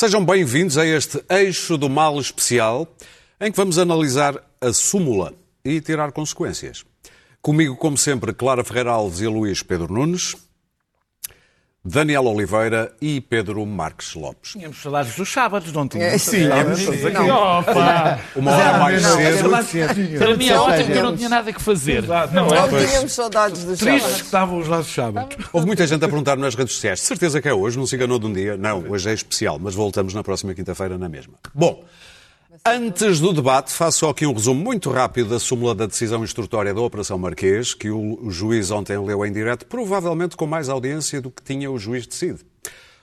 Sejam bem-vindos a este Eixo do Mal especial, em que vamos analisar a súmula e tirar consequências. Comigo, como sempre, Clara Ferreira Alves e Luís Pedro Nunes, Daniel Oliveira e Pedro Marques Lopes. Tínhamos saudades dos sábados, não tínhamos? É, sim, Não. Opa! Uma hora mais cedo. Para mim é ótimo que eu não tinha nada que fazer. Não é? Não tínhamos saudades dos Tristes que sábados. estavam os nossos sábados. Houve muita gente a perguntar nas redes sociais. De certeza que é hoje, não se enganou de um dia. Não, hoje é especial, mas voltamos na próxima quinta-feira na mesma. Bom, antes do debate, faço aqui um resumo muito rápido da súmula da decisão instrutória da Operação Marquês, que o o juiz ontem leu em direto, provavelmente com mais audiência do que tinha o juiz decide.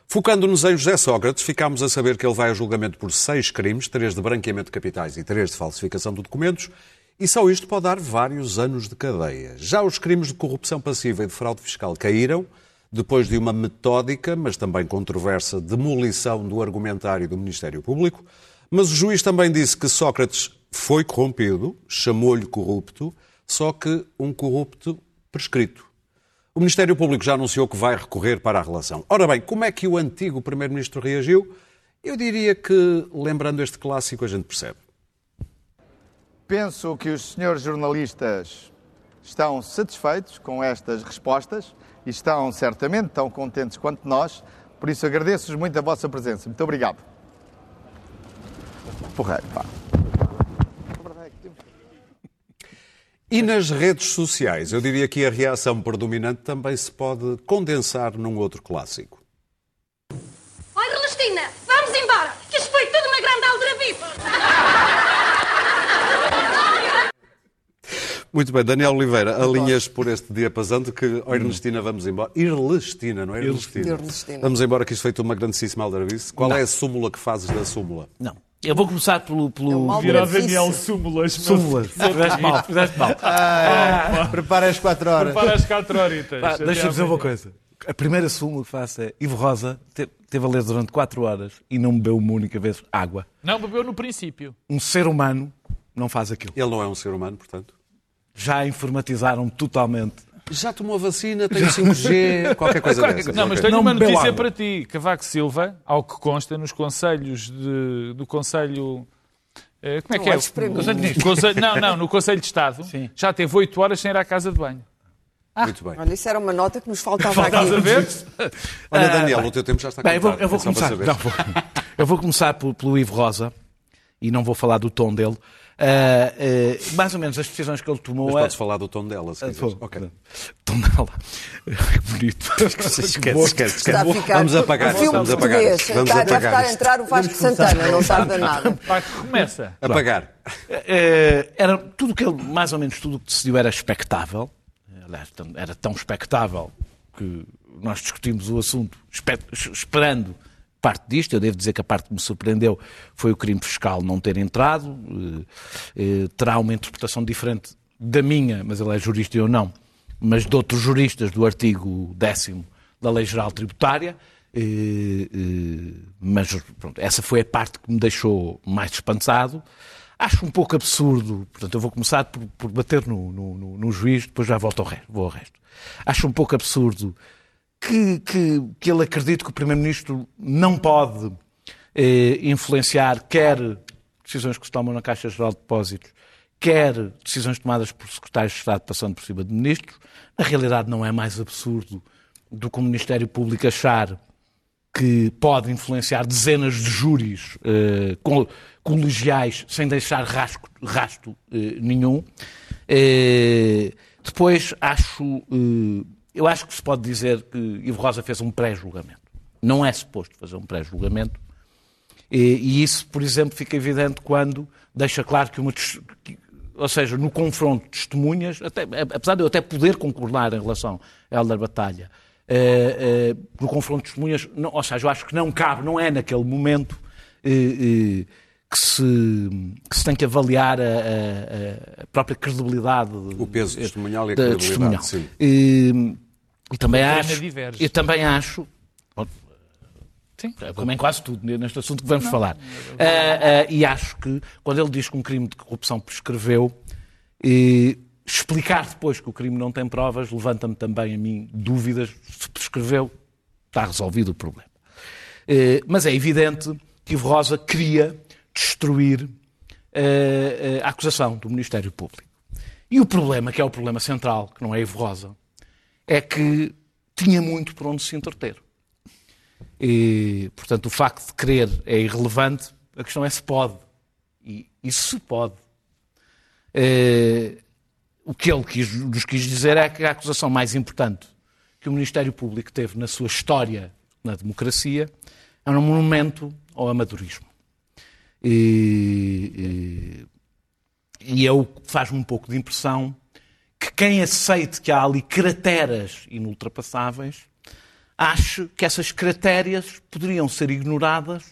Focando-nos em José Sócrates, ficámos a saber que ele vai a julgamento por seis crimes, três de branqueamento de capitais e três de falsificação de documentos, e só isto pode dar vários anos de cadeia. Já os crimes de corrupção passiva e de fraude fiscal caíram, depois de uma metódica, mas também controversa, demolição do argumentário do Ministério Público, mas o juiz também disse que Sócrates foi corrompido, chamou-lhe corrupto, só que um corrupto prescrito. O Ministério Público já anunciou que vai recorrer para a relação. Ora bem, como é que o antigo Primeiro-Ministro reagiu? Eu diria que, lembrando este clássico, a gente percebe. Penso que os senhores jornalistas estão satisfeitos com estas respostas e estão certamente tão contentes quanto nós, por isso agradeço-vos muito a vossa presença. Muito obrigado. Porreiro, pá. E nas redes sociais, eu diria que a reação predominante também se pode condensar num outro clássico. Oi, Celestina, vamos embora, que isto foi tudo uma grande aldrabice. Muito bem, Daniel Oliveira, alinhas por este diapasão de que, oh, Ernestina, vamos embora. Irlestina, não é Ernestina? Irlestina. Vamos embora, que isto foi uma grandíssima aldrabice. Qual é a súmula que fazes da súmula? Não. Eu vou começar pelo. pelo... É mal- Vira o Aldrabice. Daniel Súmulas. Súmulas. Fizeste mal, fizeste mal. Prepara as 4 horas. Para as 4 horitas. Deixa-me dizer uma coisa. A primeira súmula que faço é Ivo Rosa te- teve a ler durante 4 horas e não bebeu uma única vez água. Não, bebeu no princípio. Um ser humano não faz aquilo. Ele não é um ser humano, portanto. Já informatizaram totalmente. Já tomou vacina, tem o 5G, qualquer coisa dessas. Não, mas tenho Não uma notícia para ti. Cavaco Silva, ao que consta nos conselhos de- do Conselho. eh, como é que é? Conselho de. Conselho- não, não, no Conselho de Estado. Sim. Já teve 8 horas sem ir à casa de banho. Muito bem. Olha, isso era uma nota que nos faltava Estás a aqui. ver? Olha, Daniel, o teu tempo já está Bem, eu vou, eu vou é começar. não, vou- eu vou começar pelo, pelo Ivo Rosa e não vou falar do tom dele. Ah, mais ou menos as decisões que ele tomou. Mas é- podes falar do tom dela, se Ah, quiseres. vou. Ok. Tom dela. Que bonito. Esquece, esquece, esquece. Está a ficar Vamos apagar, vamos apagar. Vamos está, apagar estar a entrar o Vasco Santana, não tarda nada. Começa. Apagar. Eh, era tudo que ele, mais ou menos tudo o que decidiu era expectável. Era tão expectável que nós discutimos o assunto espe- esperando parte disto. Eu devo dizer que a parte que me surpreendeu foi o crime fiscal não ter entrado. Eh, eh, terá uma interpretação diferente da minha, mas ele é jurista e eu não, mas de outros juristas do artigo 10 da Lei Geral Tributária. Eh, mas pronto, essa foi a parte que me deixou mais espantado. Acho um pouco absurdo, portanto, eu vou começar por, por bater no, no- no juiz, depois já volto ao resto, vou ao resto. Acho um pouco absurdo que, que, que ele acredite que o Primeiro-Ministro não pode eh, influenciar quer decisões que se tomam na Caixa Geral de Depósitos, quer decisões tomadas por secretários de Estado passando por cima de ministros. Na realidade, não é mais absurdo do que o Ministério Público achar que pode influenciar dezenas de júris eh, co- colegiais sem deixar rasco- rasto eh, nenhum. Eh, depois acho, eh, eu acho que se pode dizer que Ivo Rosa fez um pré-julgamento. Não é suposto fazer um pré-julgamento. E, e isso, por exemplo, fica evidente quando deixa claro que uma. que- ou seja, no confronto de testemunhas, até- apesar de eu até poder concordar em relação a Helder Batalha, eh, eh, no confronto de testemunhas, não- ou seja, eu acho que não cabe, não é naquele momento eh, eh, que, se, que se tem que avaliar a, a- a própria credibilidade. O peso testemunhal e a da credibilidade, sim. E, e também acho, diverge. eu também acho, Sim. como em quase tudo neste assunto que vamos falar. Ah, ah, e acho que quando ele diz que um crime de corrupção prescreveu, eh, explicar depois que o crime não tem provas levanta-me também a mim dúvidas. Se prescreveu, está resolvido o problema. Eh, mas é evidente que Ivo Rosa queria destruir eh, a acusação do Ministério Público. E o problema, que é o problema central, que não é Ivo Rosa, é que tinha muito por onde se entreter. E, portanto, o facto de querer é irrelevante, a questão é se pode. E, e se pode. Eh, o que ele quis, nos quis dizer é que a acusação mais importante que o Ministério Público teve na sua história na democracia é um monumento ao amadorismo. E, e, e eu faz-me um pouco de impressão que quem aceite que há ali crateras inultrapassáveis ache que essas cratérias poderiam ser ignoradas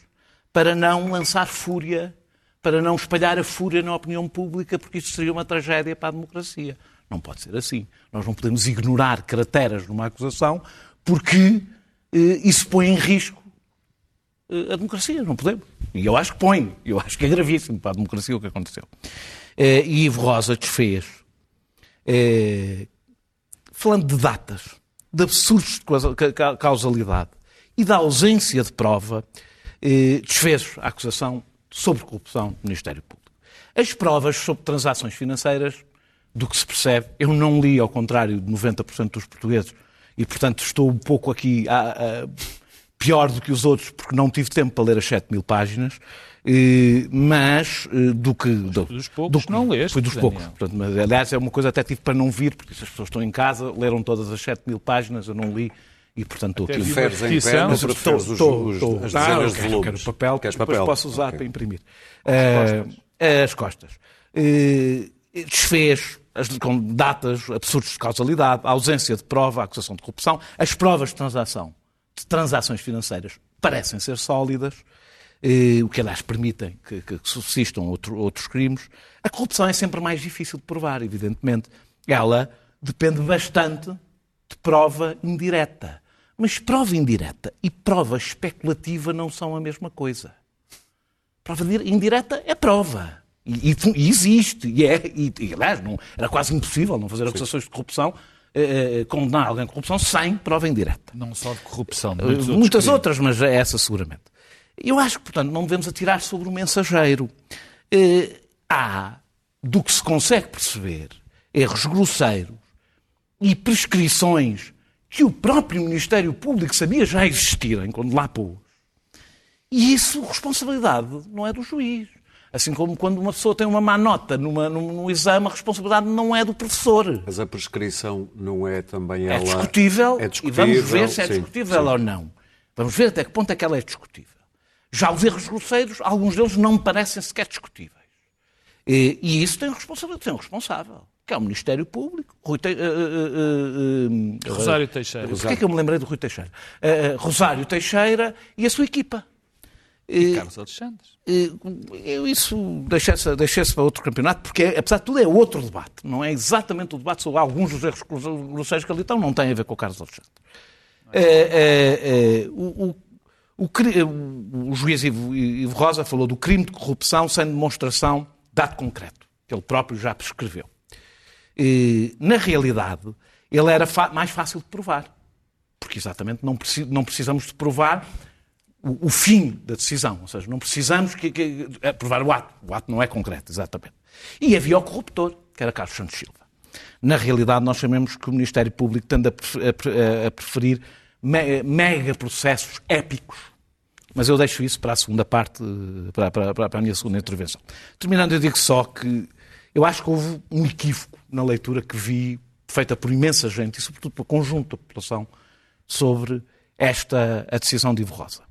para não lançar fúria, para não espalhar a fúria na opinião pública, porque isso seria uma tragédia para a democracia. Não pode ser assim. Nós não podemos ignorar crateras numa acusação porque eh, isso põe em risco eh, a democracia. Não podemos. E eu acho que põe. Eu acho que é gravíssimo para a democracia o que aconteceu. Eh, e Ivo Rosa desfez, eh, falando de datas, de absurdos de causa- ca- ca- causalidade e da ausência de prova, eh, desfez a acusação sobre corrupção do Ministério Público. As provas sobre transações financeiras, do que se percebe, eu não li, ao contrário de 90% dos portugueses, e portanto estou um pouco aqui a- a- pior do que os outros, porque não tive tempo para ler as 7 mil páginas, mas eh, do que. do- dos poucos do que- não leste, Foi dos Daniel. poucos. Portanto, mas, aliás, é uma coisa até tive para não vir, porque se as pessoas estão em casa, leram todas as 7 mil páginas, eu não li, e portanto estou aqui. Preferes em pé ou mas Estou- preferes os, estou- os- estou- as Ah, dezenas eu de volumes? Quero papel, Queres depois papel? posso usar Ok. para imprimir. Ah, as costas. Eh, desfez as, com datas absurdos de causalidade, a ausência de prova, a acusação de corrupção, as provas de transação, transações financeiras parecem ser sólidas, eh, o que aliás permitem que, que, subsistam outro- outros crimes. A corrupção é sempre mais difícil de provar, evidentemente. Ela depende bastante de prova indireta. Mas prova indireta e prova especulativa não são a mesma coisa. Prova dir- indireta é prova. E, e e existe. E, é, e, e, aliás, não, era quase impossível não fazer acusações de corrupção, eh, eh, condenar alguém de corrupção sem prova indireta. Não só de corrupção, de muitos Muitas outras, mas é essa seguramente. Eu acho que, portanto, não devemos atirar sobre o mensageiro. Eh, há, do que se consegue perceber, erros grosseiros e prescrições que o próprio Ministério Público sabia já existirem quando lá pôs. E isso, responsabilidade não é do juiz. Assim como quando uma pessoa tem uma má nota numa, num, num exame, a responsabilidade não é do professor. Mas a prescrição não é também É ela... discutível, É e discutível. vamos ver se é sim, discutível sim. ou não. Vamos ver até que ponto é que ela é discutível. Já os erros grosseiros, alguns deles não me parecem sequer discutíveis. E, e isso tem um responsável, tem um responsável, que é o Ministério Público. Rui Te- eh, eh, eh, Rosário Teixeira. Porquê é que eu me lembrei do Rui Teixeira? Eh, eh, Rosário Teixeira e a sua equipa. Carlos Alexandre. Eu isso deixei-se deixei para outro campeonato, porque, apesar de tudo, é outro debate. Não é exatamente o debate sobre alguns dos erros grosseiros que ali estão, não tem a ver com o Carlos Alexandre. Eh, eh, eh, o, o- o o- o juiz Ivo, Ivo Rosa falou do crime de corrupção sem demonstração de dado concreto, que ele próprio já prescreveu. Eh, na realidade, ele era mais fácil de provar, porque exatamente não, não precisamos de provar o, fim da decisão, ou seja, não precisamos que, que- é provar o ato, o ato não é concreto, exatamente. E havia o corruptor, que era Carlos Santos Silva. Na realidade, nós sabemos que o Ministério Público tende a, pref- a pre- a preferir me- mega processos épicos, mas eu deixo isso para a segunda parte, para, para- para- para a minha segunda intervenção. Terminando, eu digo só que eu acho que houve um equívoco na leitura que vi, feita por imensa gente, e sobretudo pelo conjunto da população, sobre esta a decisão de Ivo Rosa.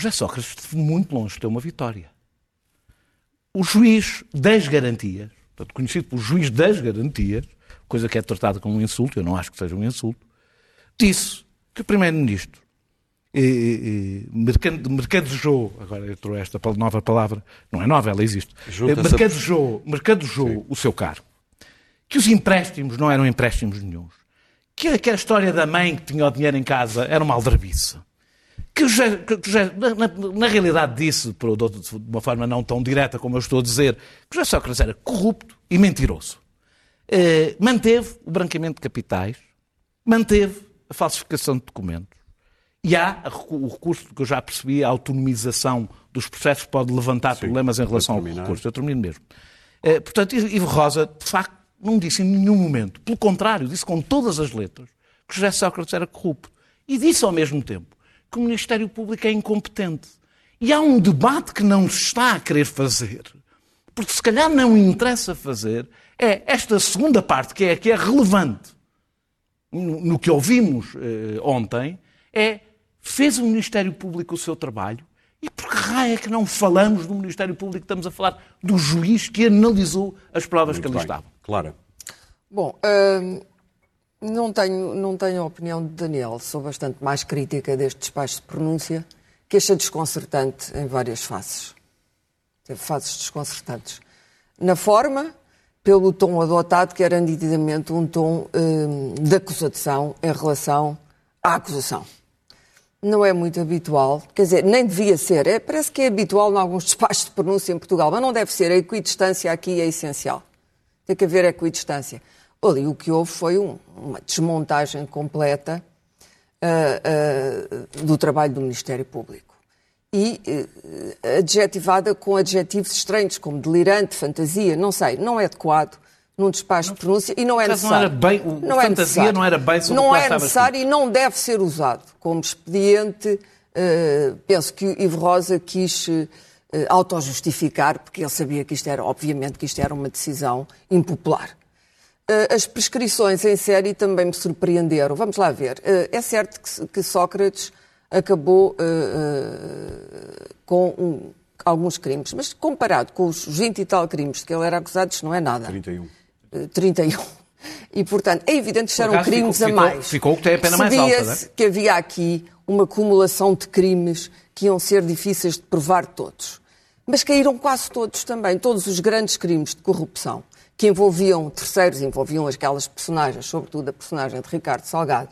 José Sócrates esteve muito longe de ter uma vitória. O juiz das garantias, portanto, conhecido pelo juiz das garantias, coisa que é tratada como um insulto, eu não acho que seja um insulto, disse que o primeiro-ministro eh, eh, mercadejou, agora entrou esta nova palavra, não é nova, ela existe, eh, mercadejou, mercadejou o seu cargo, que os empréstimos não eram empréstimos nenhuns, que aquela história da mãe que tinha o dinheiro em casa era uma aldrabice, que, José- que José- na, na- realidade disse, por, de uma forma não tão direta como eu estou a dizer, que José Sócrates era corrupto e mentiroso. Eh, manteve o branqueamento de capitais, manteve a falsificação de documentos E há o recurso que eu já percebi, a autonomização dos processos pode levantar problemas em relação ao recurso. Eu termino mesmo. Eh, portanto, Ivo Rosa, de facto, não disse em nenhum momento, pelo contrário, disse com todas as letras que José Sócrates era corrupto. E disse ao mesmo tempo que o Ministério Público é incompetente. E há um debate que não se está a querer fazer, porque se calhar não interessa fazer, é esta segunda parte, que é a que é relevante no que ouvimos eh, ontem, é fez o Ministério Público o seu trabalho e por que raio é que não falamos do Ministério Público, estamos a falar do juiz que analisou as provas que Muito ali bem. estavam. Clara. Bom, hum, não, tenho, não tenho a opinião de Daniel, sou bastante mais crítica deste despacho de pronúncia, que achei desconcertante em várias faces. Teve fases desconcertantes. Na forma, pelo tom adotado, que era nitidamente um tom hum, de acusação em relação à acusação. Não é muito habitual, quer dizer, nem devia ser. É, parece que é habitual em alguns despachos de pronúncia em Portugal, mas não deve ser. A equidistância aqui é essencial. Tem que haver equidistância. Ali o que houve foi um- uma desmontagem completa ah, ah, do trabalho do Ministério Público. E eh, adjetivada com adjetivos estranhos, como delirante, fantasia, não sei, não é adequado num despacho de pronúncia e não é acaso, não necessário. era bem- o- fantasia necessário. não era bem sobre Não é necessário e não deve ser usado como expediente. eh, penso que o Ivo Rosa quis eh, autojustificar, porque ele sabia que isto era, obviamente, que isto era uma decisão impopular. Eh, As prescrições em série também me surpreenderam. Vamos lá ver. Eh, É certo que- Sócrates acabou eh, com alguns crimes, mas comparado com os 20 e tal crimes de que ele era acusado, isto não é nada. 31. Eh, 31. E, portanto, é evidente que eram crimes ficou- a mais. ficou o que tem a pena mais alta, Sabia-se não é? que havia aqui uma acumulação de crimes que iam ser difíceis de provar todos. Mas caíram quase todos também, todos os grandes crimes de corrupção que envolviam terceiros, envolviam aquelas personagens, sobretudo a personagem de Ricardo Salgado,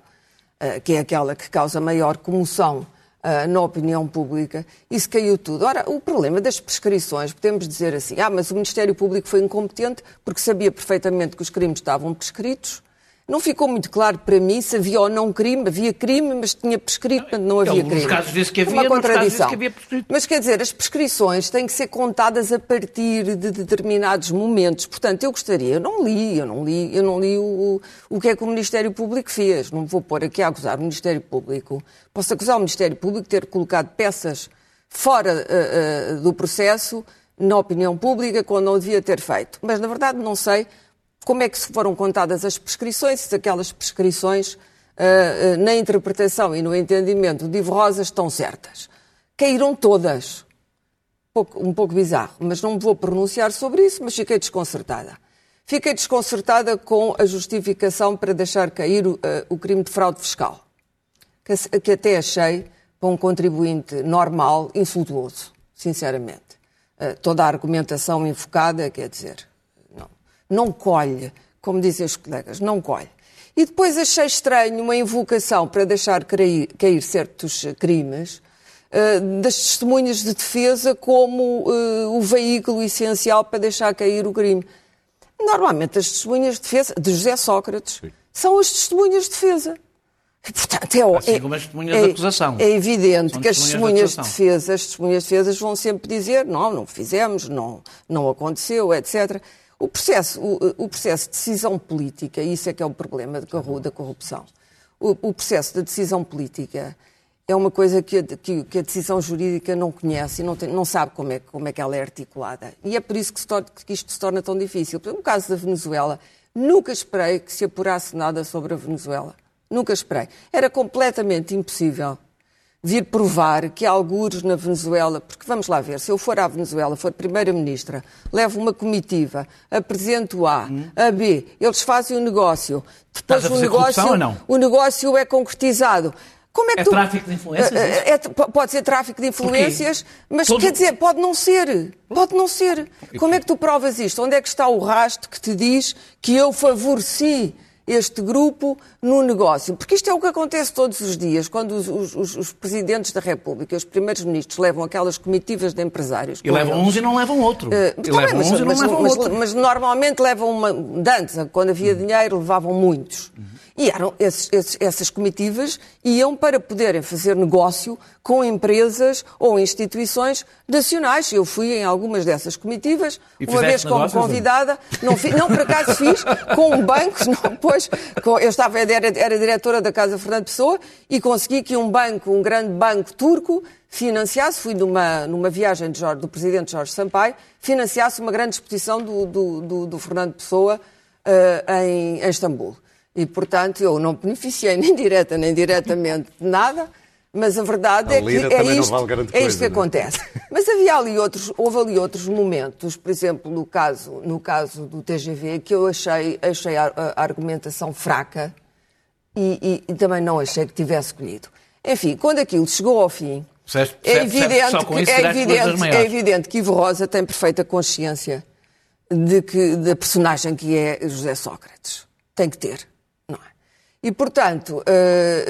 eh, que é aquela que causa maior comoção eh, na opinião pública, isso caiu tudo. Ora, o problema das prescrições, podemos dizer assim, ah, mas o Ministério Público foi incompetente porque sabia perfeitamente que os crimes estavam prescritos. Não ficou muito claro para mim se havia ou não crime. Havia crime, mas tinha prescrito, portanto não havia crime. casos disse que havia, Uma contradição. que havia prescrito. Mas quer dizer, as prescrições têm que ser contadas a partir de determinados momentos. Portanto, eu gostaria, eu não li, eu não li, eu não li o, o que é que o Ministério Público fez. Não me vou pôr aqui a acusar o Ministério Público. Posso acusar o Ministério Público de ter colocado peças fora eh, eh, do processo, na opinião pública, quando não devia ter feito. Mas, na verdade, não sei como é que foram contadas as prescrições, se aquelas prescrições, ah, ah, na interpretação e no entendimento de Ivo Rosa, estão certas. Caíram todas. Pouco- um pouco bizarro, mas não me vou pronunciar sobre isso, mas fiquei desconcertada. Fiquei desconcertada com a justificação para deixar cair o, ah, o crime de fraude fiscal, que, que até achei, para um contribuinte normal, insultuoso, sinceramente. Toda a argumentação enfocada, quer dizer, não, colhe, como dizem os colegas, não colhe. E depois achei estranho uma invocação para deixar cair, cair certos crimes eh, das testemunhas de defesa como eh, o veículo essencial para deixar cair o crime. Normalmente as testemunhas de defesa de José Sócrates são as testemunhas de defesa. E, portanto, é, Assim é- como as testemunhas é- de acusação. É evidente São que as testemunhas de de defesa, as testemunhas de defesa vão sempre dizer não, não fizemos, não, não aconteceu, etc. O processo, o, o processo de decisão política, isso é que é o problema da corrupção, o, o processo de decisão política é uma coisa que a, que- que a decisão jurídica não conhece e não, tem- não sabe como é, como é que ela é articulada. E é por isso que, torna- que isto se torna tão difícil. No caso da Venezuela, nunca esperei que se apurasse nada sobre a Venezuela. Nunca esperei. Era completamente impossível vir provar que há algures na Venezuela, porque vamos lá ver, se eu for à Venezuela, for Primeira-Ministra, levo uma comitiva, apresento A, a B, eles fazem o negócio, depois o negócio, o negócio é concretizado. Como é que É tu... tráfico de influências, É, isso? é- é- pode ser tráfico de influências, mas Todo- quer dizer, pode não ser. Pode não ser. Como é que tu provas isto? Onde é que está o rastro que te diz que eu favoreci este grupo no negócio? Porque isto é o que acontece todos os dias, quando os, os- os- presidentes da República, os primeiros ministros, levam aquelas comitivas de empresários. E levam eles. uns e não levam outro. Eh, e tá levam mas, uns e não mas- levam outro. mas normalmente levam uma. de Antes, quando havia dinheiro, levavam muitos. E eram esses- esses- essas comitivas iam para poderem fazer negócio com empresas ou instituições nacionais. Eu fui em algumas dessas comitivas, E uma vez como negócios, convidada. Não, não, por acaso fiz, com um banco, não, pois, com- eu estava, era, era diretora da Casa Fernando Pessoa e consegui que um banco, um grande banco turco, financiasse, fui numa, numa viagem Jorge- do presidente Jorge Sampaio, financiasse uma grande exposição do, do, do- do Fernando Pessoa eh, em, em Istambul. E, portanto, eu não beneficiei nem direta nem diretamente de nada, mas a verdade A é que é isto, vale é isto coisa, que não é? acontece. Mas havia ali outros, houve ali outros momentos, por exemplo, no caso, no caso do TGV, que eu achei, achei a, a argumentação fraca e, e- e também não achei que tivesse colhido. Enfim, quando aquilo chegou ao fim, Percebes- é evidente, que, é, evidente, é evidente que Ivo Rosa tem perfeita consciência de que, da personagem que é José Sócrates. Tem que ter? E, portanto, eh,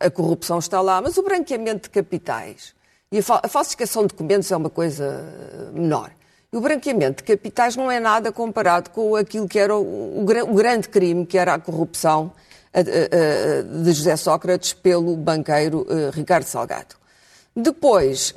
eh, a corrupção está lá, mas o branqueamento de capitais e a, fal- a falsificação de documentos é uma coisa eh, menor. E o branqueamento de capitais não é nada comparado com aquilo que era o, o gra- o grande crime, que era a corrupção de José Sócrates pelo banqueiro Ricardo Salgado. Depois,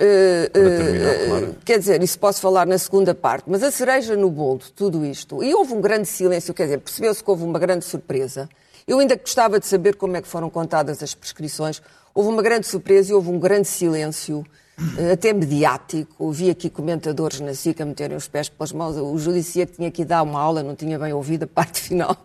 terminar, claro. quer dizer, isso posso falar na segunda parte, mas a cereja no bolo de tudo isto, e houve um grande silêncio, quer dizer, percebeu-se que houve uma grande surpresa. Eu ainda gostava de saber como é que foram contadas as prescrições. Houve uma grande surpresa e houve um grande silêncio, eh, até mediático. Ouvi aqui comentadores na SIC a meterem os pés pelas mãos. O judiciário tinha que dar uma aula, não tinha bem ouvido a parte final.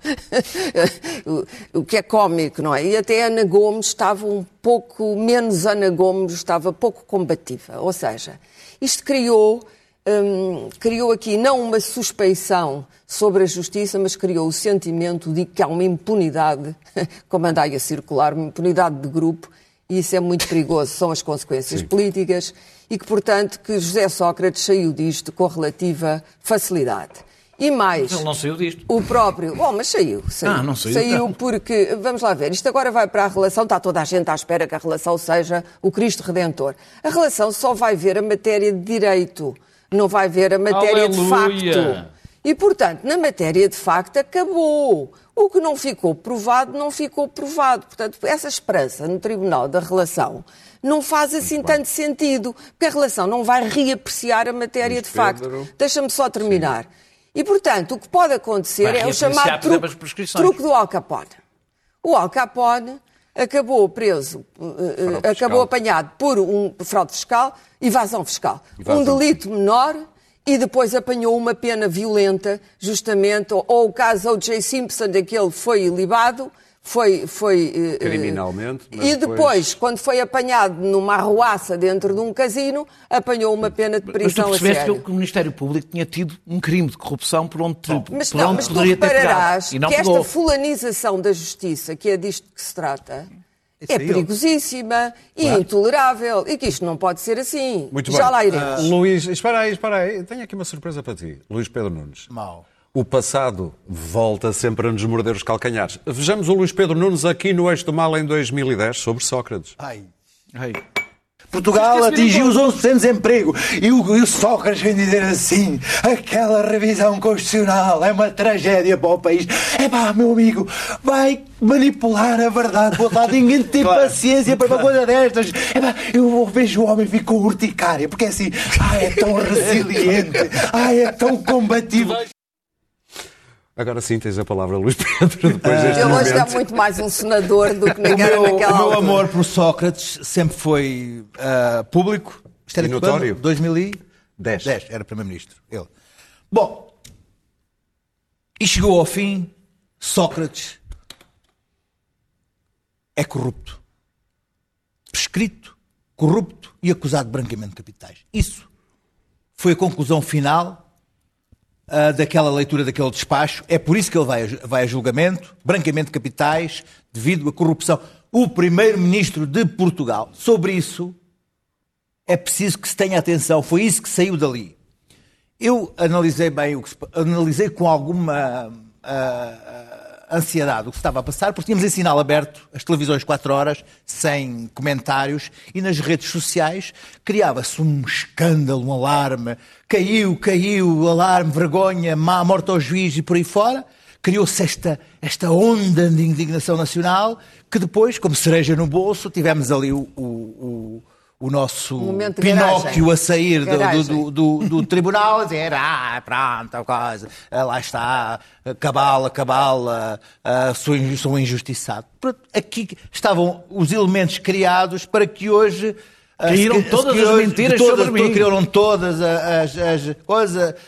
o, que é cómico, não é? E até Ana Gomes estava um pouco, menos Ana Gomes, estava pouco combativa. Ou seja, isto criou, hum, criou aqui não uma suspeição sobre a justiça, mas criou o sentimento de que há uma impunidade, como anda aí a circular, uma impunidade de grupo, e isso é muito perigoso, são as consequências políticas, e que, portanto, que José Sócrates saiu disto com relativa facilidade. E mais, Ele não saiu disto. o próprio. Bom, mas saiu. Saiu, Ah, não saiu, Saiu porque, vamos lá ver, isto agora vai para a relação, está toda a gente à espera que a relação seja o Cristo Redentor. A relação só vai ver a matéria de direito, não vai ver a matéria de Aleluia! facto. E, portanto, na matéria de facto acabou. O que não ficou provado, não ficou provado. Portanto, essa esperança no Tribunal da Relação não faz assim tanto sentido, porque a relação não vai reapreciar a matéria de facto. Deixa-me só terminar. E, portanto, o que pode acontecer Vai é o chamado truque, truque do Al Capone. O Al Capone acabou preso, eh, eh, Fraude acabou fiscal. apanhado por um fraude fiscal, evasão fiscal. Evasão. Um delito menor e depois apanhou uma pena violenta, justamente, ou, ou o caso O.J. Simpson, daquele foi ilibado, foi... foi eh, eh, Criminalmente, mas E depois, depois- quando foi apanhado numa arruaça dentro de um casino, apanhou uma pena de Mas tu prisão a sério. que o Ministério Público tinha tido um crime de corrupção por onde, Mas por não, onde mas tu poderia ter pegado. repararás E não que pegou. esta fulanização da justiça, que é disto que se trata, é aí, perigosíssima e intolerável e que isto não pode ser assim. Muito Já bem. lá iremos. Ah, Luís, espera aí, espera aí. Tenho aqui uma surpresa para ti. Luís Pedro Nunes. Mau. O passado volta sempre a nos morder os calcanhares. Vejamos o Luís Pedro Nunes aqui no Eixo do Mal em 2010 sobre Sócrates. Ai. Ai. Portugal atingiu os 11% de desemprego e o, e o Sócrates vem dizer assim: aquela revisão constitucional é uma tragédia para o país. É pá, meu amigo, vai manipular a verdade o outro lado. Ninguém tem paciência para uma coisa destas. É pá, eu vejo o homem ficar com urticária porque é assim, ah, é tão resiliente, ah, é tão combativo. Agora sim tens a palavra, Luís Pedro, depois deste Ele hoje é momento. muito mais um senador do que ninguém era meu, naquela o meu altura. amor por Sócrates sempre foi ah, público. Isto era E notório. quando? 2010. Dez. era Primeiro-Ministro. Ele. Bom, e chegou ao fim, Sócrates é corrupto. Prescrito, corrupto e acusado de branqueamento de capitais. Isso foi a conclusão final ah, daquela leitura daquele despacho. É por isso que ele vai a, vai a julgamento, branqueamento de capitais, devido à corrupção. O primeiro-ministro de Portugal, sobre isso, é preciso que se tenha atenção. Foi isso que saiu dali. Eu analisei bem, o que se, analisei com alguma ah, ansiedade o que estava a passar, porque tínhamos em sinal aberto as televisões 4 horas, sem comentários, e nas redes sociais criava-se um escândalo, um alarme. Caiu, caiu, alarme, vergonha, má morte ao juiz e por aí fora. criou-se esta, esta onda de indignação nacional que depois, como cereja no bolso, tivemos ali o, o, o, o nosso Pinóquio garagem. a sair do, do, do, do, do tribunal a dizer, ah, pronto, a coisa, lá está, cabala, cabala, sou, sou injustiçado. Pronto, aqui estavam os elementos criados para que hoje... Caíram se- todas as mentiras todas, sobre mim. Caíram todas as, as,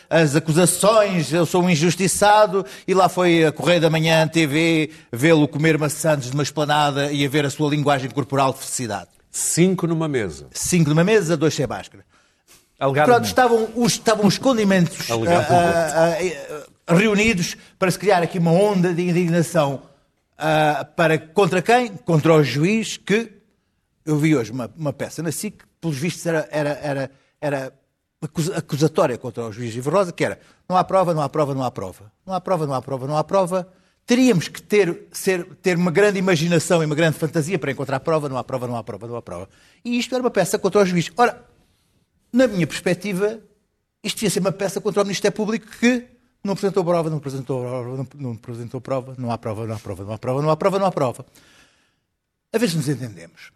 as acusações, eu sou um injustiçado, e lá foi a Correio da Manhã, TV, vê-lo comer maçãs de uma esplanada e a ver a sua linguagem corporal de felicidade. Cinco numa mesa. Cinco numa mesa, dois sem máscara. Pronto, estavam os, estavam os condimentos ah, ah, ah, reunidos para se criar aqui uma onda de indignação ah, para, contra quem? Contra o juiz que eu vi hoje uma, uma peça na SIC que, pelos vistos, era, era, era, era acusa- acusatória contra o juiz Ivo Rosa, que era não há prova, não há prova, não há prova. Não há prova, não há prova, não há prova. Teríamos que ter, ser, ter uma grande imaginação e uma grande fantasia para encontrar prova, não há prova, não há prova, não há prova. E isto era uma peça contra o juiz. Ora, na minha perspectiva, isto devia ser uma peça contra o Ministério Público que não apresentou prova, não apresentou prova, não, apresentou prova, não há prova, não há prova, não há prova, não há prova, não há prova. A ver se nos entendemos.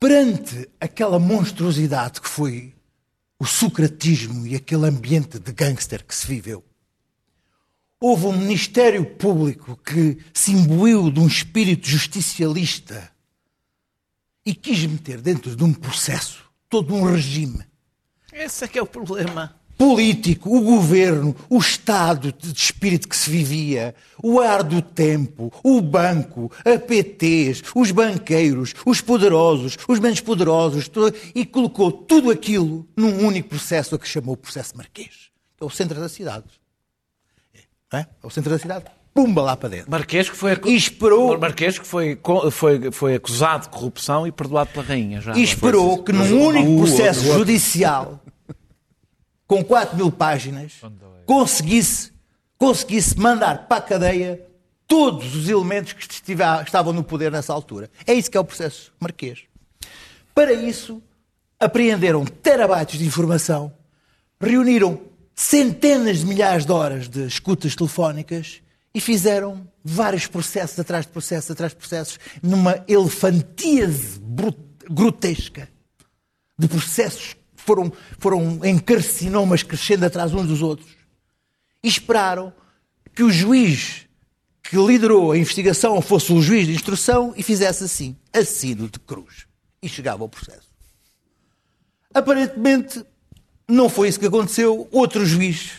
Perante aquela monstruosidade que foi o socratismo e aquele ambiente de gangster que se viveu, houve um Ministério Público que se imbuiu de um espírito justicialista e quis meter dentro de um processo todo um regime Esse é que é o problema. político, o governo, o estado de espírito que se vivia, o ar do tempo, o banco, a PTs, os banqueiros, os poderosos, os menos poderosos, e colocou tudo aquilo num único processo a que chamou o processo Marquês. É o centro da cidade. É, é o centro da cidade. Pumba lá para dentro. Marquês que foi, E esperou- Marquês que foi, foi, foi acusado de corrupção e perdoado pela rainha. Já E esperou que num único processo judicial, com 4 mil páginas, conseguisse, conseguisse mandar para a cadeia todos os elementos que estavam no poder nessa altura. É isso que é o processo marquês. Para isso, apreenderam terabytes de informação, reuniram centenas de milhares de horas de escutas telefónicas e fizeram vários processos atrás de processos atrás de processos numa elefantíase grotesca de processos que foram, foram em carcinomas crescendo atrás uns dos outros e esperaram que o juiz que liderou a investigação fosse o juiz de instrução e fizesse assim, assino de cruz. E chegava ao processo. Aparentemente, não foi isso que aconteceu. Outro juiz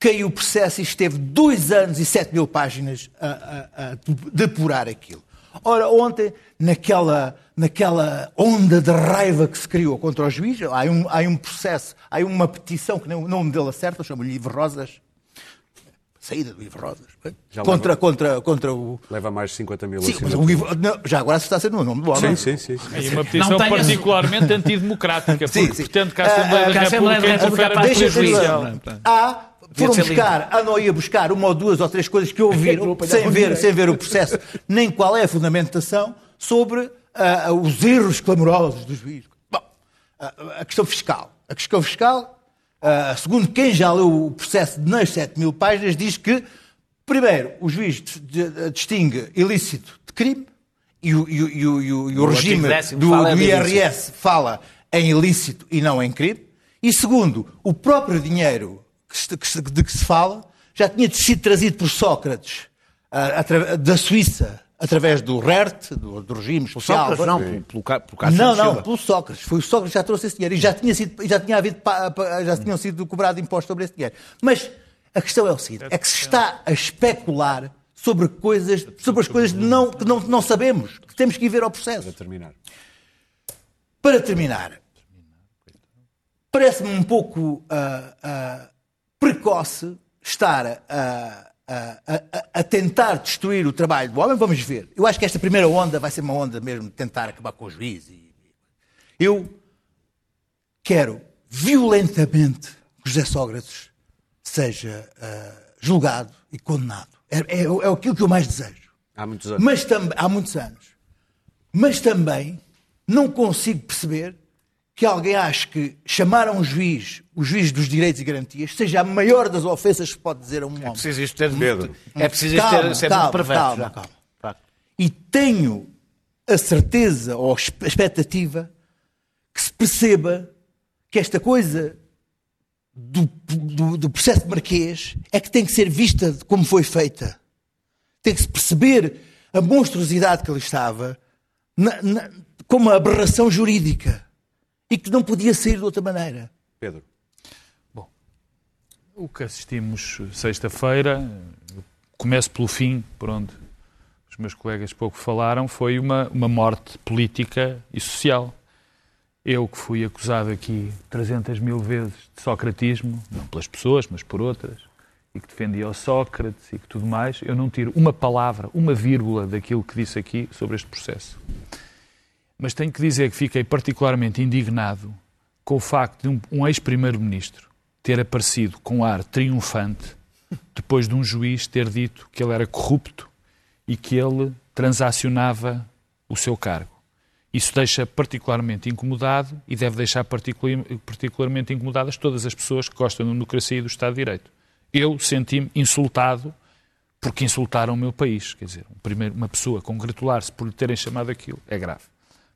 caiu o processo e esteve dois anos e sete mil páginas a, a- a depurar aquilo. Ora, ontem, naquela, naquela onda de raiva que se criou contra o juiz, há um, há um processo, há uma petição, que nem o nome dele acerta, chama-lhe Ivo Rosas, saída do Ivo Rosas, Já contra, leva- contra, contra o... Leva mais de 50 mil Sim, mas o Ivo, não, já agora se está a ser no nome do homem. Sim, sim, sim. E uma petição Não tenho- particularmente antidemocrática, Sim, porque sim. pretende que a Assembleia ah, da República República interfere passa na Deixa eu juízo. dizer, judicial. jurisdição. Há, foram buscar, andam aí a buscar uma ou duas ou três coisas que ouviram, sem ver, sem ver o processo, nem qual é a fundamentação sobre ah, os erros clamorosos do juiz. Bom, ah, a questão fiscal. A questão fiscal, ah, segundo quem já leu o processo nas 7 mil páginas, diz que, primeiro, o juiz dis- de- distingue ilícito de crime e o, e o- e o- e o- o regime do, fala do de IRS fala em ilícito e não em crime. E segundo, o próprio dinheiro de que se fala já tinha sido trazido por Sócrates ah, da Suíça através do RERT, do, do regime social. Sócrates, não, pelo, pelo, pelo Não, não, pelo Sócrates. Foi o Sócrates que já trouxe esse dinheiro e já tinha, sido, já tinha havido, já tinham sido cobrado impostos sobre esse dinheiro. Mas a questão é o seguinte: é que se está a especular sobre coisas, sobre as coisas que não, que não, não sabemos, que temos que ir ver ao processo. Para terminar. Para terminar, parece-me um pouco ah, ah, precoce estar a, a- a- tentar destruir o trabalho do homem. Vamos ver. Eu acho que esta primeira onda vai ser uma onda mesmo de tentar acabar com o juiz. e- Eu quero violentamente que José Sócrates seja ah, julgado e condenado. É, é, é aquilo que eu mais desejo. Há muitos anos. Mas também, há muitos anos. Mas também não consigo perceber que alguém ache que chamar a um juiz, o juiz dos direitos e garantias, seja a maior das ofensas que se pode dizer a um homem. É preciso isto ter... Pedro. É preciso isto ter... ser muito perverso. calma, calma. Facto. E tenho a certeza ou a expectativa que se perceba que esta coisa do, do, do processo de Marquês é que tem que ser vista como foi feita. Tem que se perceber a monstruosidade que ali estava na- na- como uma aberração jurídica e que não podia sair de outra maneira. Pedro. O que assistimos sexta-feira, começo pelo fim, por onde os meus colegas pouco falaram, foi uma, uma morte política e social. Eu que fui acusado aqui 300 mil vezes de socratismo, não pelas pessoas, mas por outras, e que defendia o Sócrates e que tudo mais, eu não tiro uma palavra, uma vírgula daquilo que disse aqui sobre este processo. Mas tenho que dizer que fiquei particularmente indignado com o facto de um, um ex-primeiro-ministro ter aparecido com ar triunfante depois de um juiz ter dito que ele era corrupto e que ele transacionava o seu cargo. Isso deixa particularmente incomodado e deve deixar particular- particularmente incomodadas todas as pessoas que gostam da democracia e do Estado de Direito. Eu senti-me insultado porque insultaram o meu país. Quer dizer, um uma pessoa congratular-se por lhe terem chamado aquilo é grave.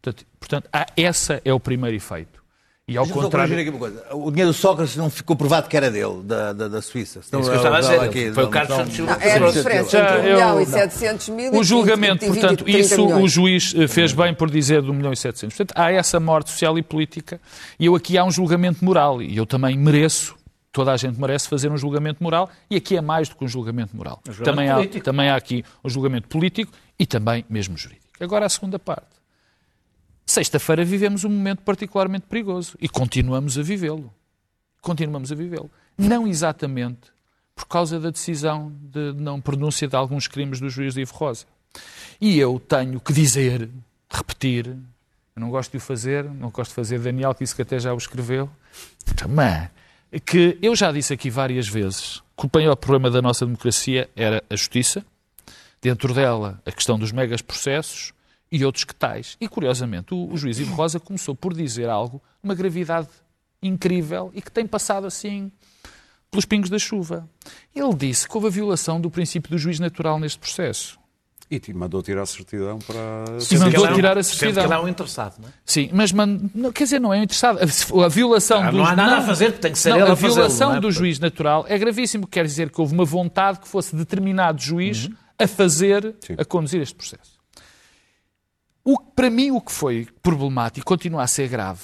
Portanto, portanto há- essa é o primeiro efeito. E ao contrário. aqui uma coisa. O dinheiro do Sócrates não ficou provado que era dele, da, da, da Suíça. Senão, Isso que eu estava a dizer. aqui, Foi o Carlos Santos Silva é a diferença entre 1 eu- milhão e não. 700 mil O julgamento, 20, portanto, 30 isso o juiz eh, fez bem por dizer de 1 milhão e 700. Portanto, há essa morte social e política e eu aqui há um julgamento moral e eu também mereço, toda a gente merece fazer um julgamento moral e aqui é mais do que um julgamento moral. julgamento também, há, também há aqui um julgamento político e também mesmo jurídico. Agora a segunda parte. Sexta-feira vivemos um momento particularmente perigoso e continuamos a vivê-lo. Continuamos a vivê-lo. Não exatamente por causa da decisão de não pronúncia de alguns crimes do juiz Ivo Rosa. E eu tenho que dizer, repetir, eu não gosto de o fazer, não gosto de fazer Daniel, que isso que até já o escreveu, mas que eu já disse aqui várias vezes que o maior problema da nossa democracia era a justiça, dentro dela a questão dos megas processos e outros que tais. E curiosamente, o, o juiz Ivo Rosa começou por dizer algo, uma gravidade incrível e que tem passado assim pelos pingos da chuva. Ele disse que houve a violação do princípio do juiz natural neste processo. E te mandou tirar a certidão para. Sim, mandou é um- tirar a certidão. que ele é um interessado, não é? Sim, mas man- não, quer dizer, não é interessado. A, a violação Ah, do não há nada a fazer, tem que ser não, ele a a violação não é? do juiz natural é gravíssimo, quer dizer que houve uma vontade que fosse determinado juiz a fazer, Sim. a conduzir este processo. O, para mim, o que foi problemático continua a ser grave,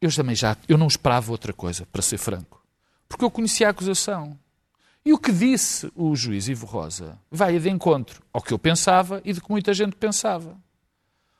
eu também já eu não esperava outra coisa, para ser franco. Porque eu conhecia a acusação. E o que disse o juiz Ivo Rosa vai de encontro ao que eu pensava e de que muita gente pensava.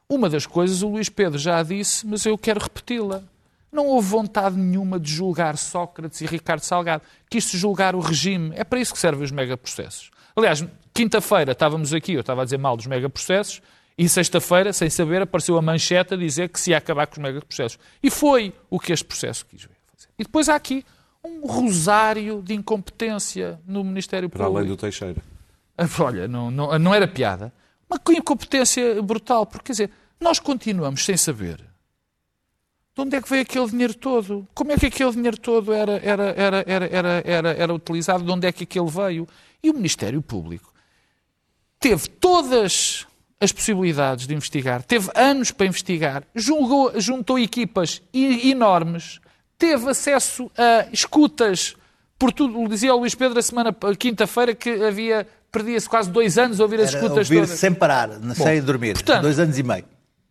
Uma das coisas o Luís Pedro já disse, mas eu quero repeti-la. Não houve vontade nenhuma de julgar Sócrates e Ricardo Salgado. Quis-se julgar o regime. É para isso que servem os megaprocessos. Aliás, quinta-feira estávamos aqui, eu estava a dizer mal dos megaprocessos, e sexta-feira, sem saber, apareceu a manchete a dizer que se ia acabar com os megaprocessos. E foi o que este processo quis ver fazer. E depois há aqui um rosário de incompetência no Ministério Para Público. além do Teixeira. Ah, Olha, não, não, não era piada. Uma co- incompetência brutal, porque quer dizer, nós continuamos sem saber de onde é que veio aquele dinheiro todo, como é que aquele dinheiro todo era, era, era, era, era, era, era utilizado, de onde é que aquele veio. E o Ministério Público teve todas as possibilidades de investigar, teve anos para investigar, julgou, juntou equipas enormes, teve acesso a escutas por tudo. Dizia o Luís Pedro a semana quinta-feira que havia perdia-se quase dois anos a ouvir as Era escutas ouvir todas. sem parar, sem dormir. portanto- Dois anos e meio.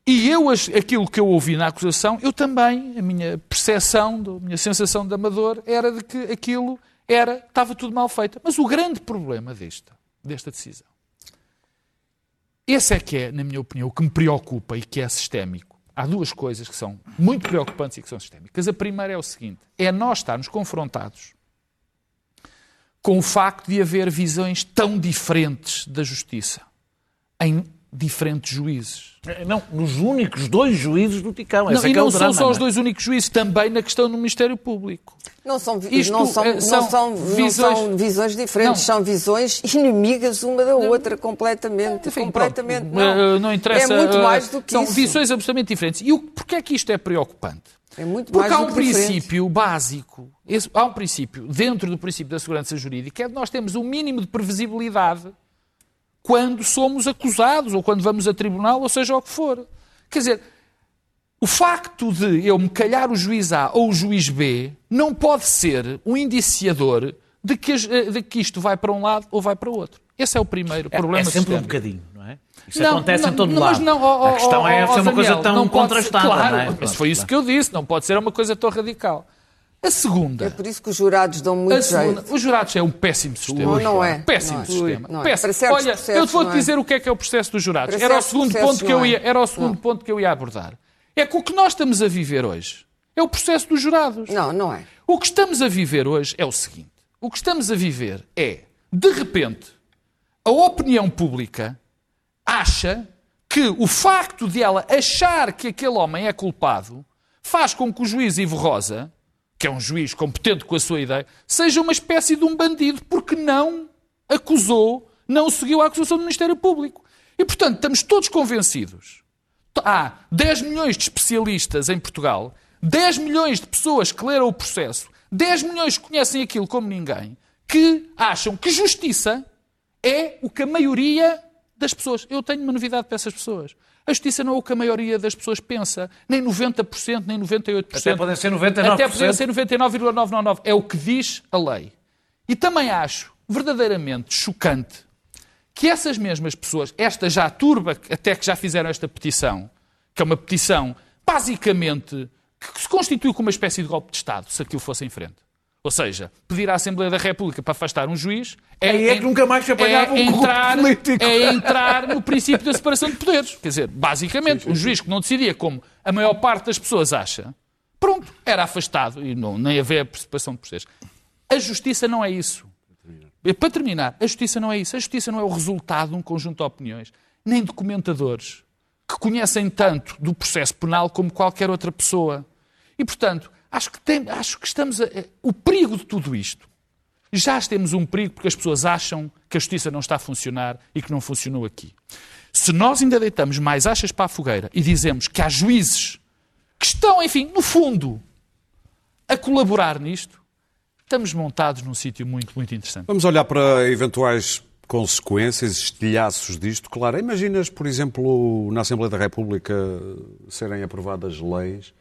E eu, aquilo que eu ouvi na acusação, eu também, a minha percepção, a minha sensação de amador, era de que aquilo era, estava tudo mal feito. Mas o grande problema desta, desta decisão, esse é que é, na minha opinião, o que me preocupa e que é sistémico. Há duas coisas que são muito preocupantes e que são sistémicas. A primeira é o seguinte: é nós estarmos confrontados com o facto de haver visões tão diferentes da justiça em diferentes juízes. Não, nos únicos dois juízes do Ticão. Não, é e que é não o são drama, só os não é? dois únicos juízes, também na questão do Ministério Público. Não são, Isto, não são, eh, não são são, não visões- são visões diferentes, Não. são visões inimigas uma da outra, completamente. Enfim, completamente pronto, não. eh, não interessa. É muito eh, mais do que São isso. visões absolutamente diferentes. E o, porquê é que isto é preocupante? É muito Porque mais há do um que diferente. princípio básico, esse- há um princípio dentro do princípio da segurança jurídica, é de nós temos um mínimo de previsibilidade quando somos acusados ou quando vamos a tribunal, ou seja o que for. Quer dizer, o facto de eu me calhar o juiz A ou o juiz B não pode ser um indiciador de que, eh, de que isto vai para um lado ou vai para o outro. Esse é o primeiro É, problema é sempre um sistémico. bocadinho, não é? Isso Não, acontece não, em todo não, lado. Mas não, ó, a questão é ó, ó, ser uma coisa Daniel, tão não pode ser- contrastada, claro, não é? Mas foi isso que eu disse, não pode ser uma coisa tão radical. A segunda, É por isso que os jurados dão muito a segunda jeito. os jurados é um péssimo sistema. Não, não é. Péssimo Não é. sistema. Não é. Péssimo. Certos Olha, processos, eu te vou não é. dizer o que é que é o processo dos jurados. Para Era o segundo ponto que eu é. ia, era o segundo ponto que eu ia abordar. É que o que nós estamos a viver hoje é o processo dos jurados. Não, não é. O que estamos a viver hoje é o seguinte: o que estamos a viver é, de repente, a opinião pública acha que o facto de ela achar que aquele homem é culpado faz com que o juiz Ivo Rosa, que é um juiz competente com a sua ideia, seja uma espécie de um bandido, porque não acusou, não seguiu a acusação do Ministério Público. E, portanto, estamos todos convencidos há 10 milhões de especialistas em Portugal, 10 milhões de pessoas que leram o processo, 10 milhões que conhecem aquilo como ninguém, que acham que justiça é o que a maioria das pessoas. Eu tenho uma novidade para essas pessoas. A justiça não é o que a maioria das pessoas pensa, nem 90%, nem 98%. Até podem ser 99%. Até podem ser 99,999. É o que diz a lei. E também acho verdadeiramente chocante que essas mesmas pessoas, esta já turba, até que já fizeram esta petição, que é uma petição basicamente que se constitui como uma espécie de golpe de Estado, se aquilo fosse em frente. Ou seja, pedir à Assembleia da República para afastar um juiz é, Aí é que nunca mais se apanhava é um entrar, político. é entrar no princípio da separação de poderes. Quer dizer, basicamente, um juiz que não decidia como a maior parte das pessoas acha, pronto, era afastado e não, nem havia separação de poderes. A justiça não é isso. Para terminar, a justiça não é isso. A justiça não é o resultado de um conjunto de opiniões, nem de comentadores que conhecem tanto do processo penal como qualquer outra pessoa. E, portanto, acho que, tem- acho que estamos a. O perigo de tudo isto. Já temos um perigo porque as pessoas acham que a justiça não está a funcionar e que não funcionou aqui. Se nós ainda deitamos mais achas para a fogueira e dizemos que há juízes que estão, enfim, no fundo, a colaborar nisto, estamos montados num sítio muito, muito interessante. Vamos olhar para eventuais consequências, estilhaços disto. Claro, imaginas, por exemplo, na Assembleia da República serem aprovadas leis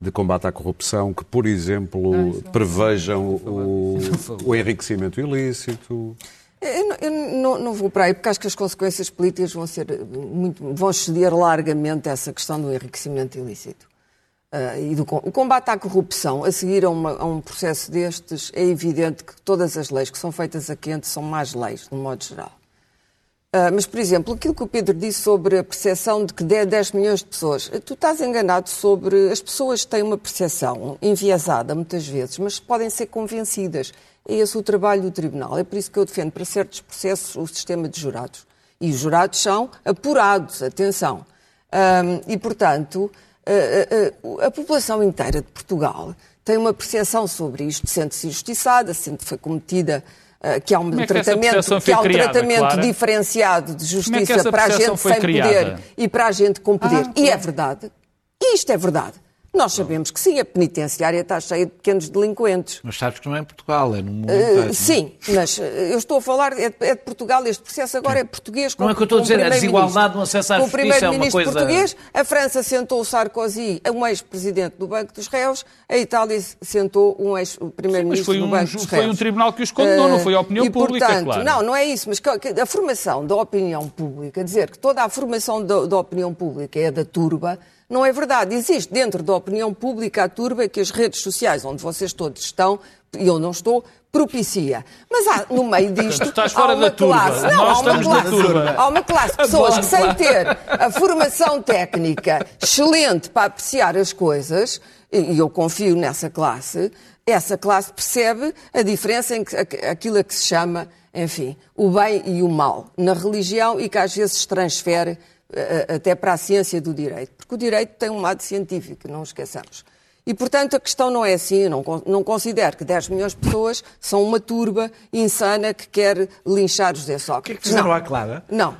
de combate à corrupção que, por exemplo, prevejam o, o enriquecimento ilícito. Eu, não- eu não, não vou para aí, porque acho que as consequências políticas vão ser eh, muito, vão exceder largamente essa questão do enriquecimento ilícito. Ah, e do, o combate à corrupção, a seguir a, uma- a um processo destes, é evidente que todas as leis que são feitas a quente são más leis, de um modo geral. Ah, mas, por exemplo, aquilo que o Pedro disse sobre a percepção de que 10, 10 milhões de pessoas, tu estás enganado sobre. As pessoas têm uma percepção enviesada muitas vezes, mas podem ser convencidas. É esse o trabalho do Tribunal. É por isso que eu defendo para certos processos o sistema de jurados. E os jurados são apurados, atenção. Ahm, e, portanto, a, a- a- a população inteira de Portugal tem uma percepção sobre isto, sente-se injustiçada, sente que foi cometida. Ah, que há um Como é que tratamento, que há um criada, tratamento Clara? diferenciado de é justiça essa para a gente sem criada? poder e para a gente com poder. Ah, e é verdade. E isto é verdade. Nós sabemos que sim, a penitenciária está cheia de pequenos delinquentes. Mas sabes que não é em Portugal, é no mundo Uh, inteiro. é? sim, mas uh, eu estou a falar, é de, é de Portugal, este processo agora é português. Não é o que eu estou a com dizer, é a primeiro-ministro. desigualdade no acesso à Com o justiça, é uma primeiro-ministro coisa- português, a França sentou o Sarkozy, um ex-presidente do Banco dos Réus, a Itália sentou um ex-primeiro-ministro foi do um, Banco dos foi Réus. um tribunal que os condenou, não foi a opinião e, pública, portanto, claro. Não, não é isso, mas a formação da opinião pública, dizer que toda a formação da, da opinião pública é da turba, não é verdade. Existe dentro da opinião pública a turba que as redes sociais, onde vocês todos estão, e eu não estou, propicia. Mas há, no meio disto. Tu estás fora há uma da turba. classe, não, Nós há uma classe, turba. Há uma classe de pessoas que, sem ter a formação técnica excelente para apreciar as coisas, e eu confio nessa classe, essa classe percebe a diferença em que, aquilo a que se chama enfim, o bem e o mal na religião e que às vezes transfere até para a ciência do direito. Porque o direito tem um lado científico, não esqueçamos. E, portanto, a questão não é assim. Eu não, não considero que 10 milhões de pessoas são uma turba insana que quer linchar José O que é Sócrates. que fizeram não. à Clara? Não.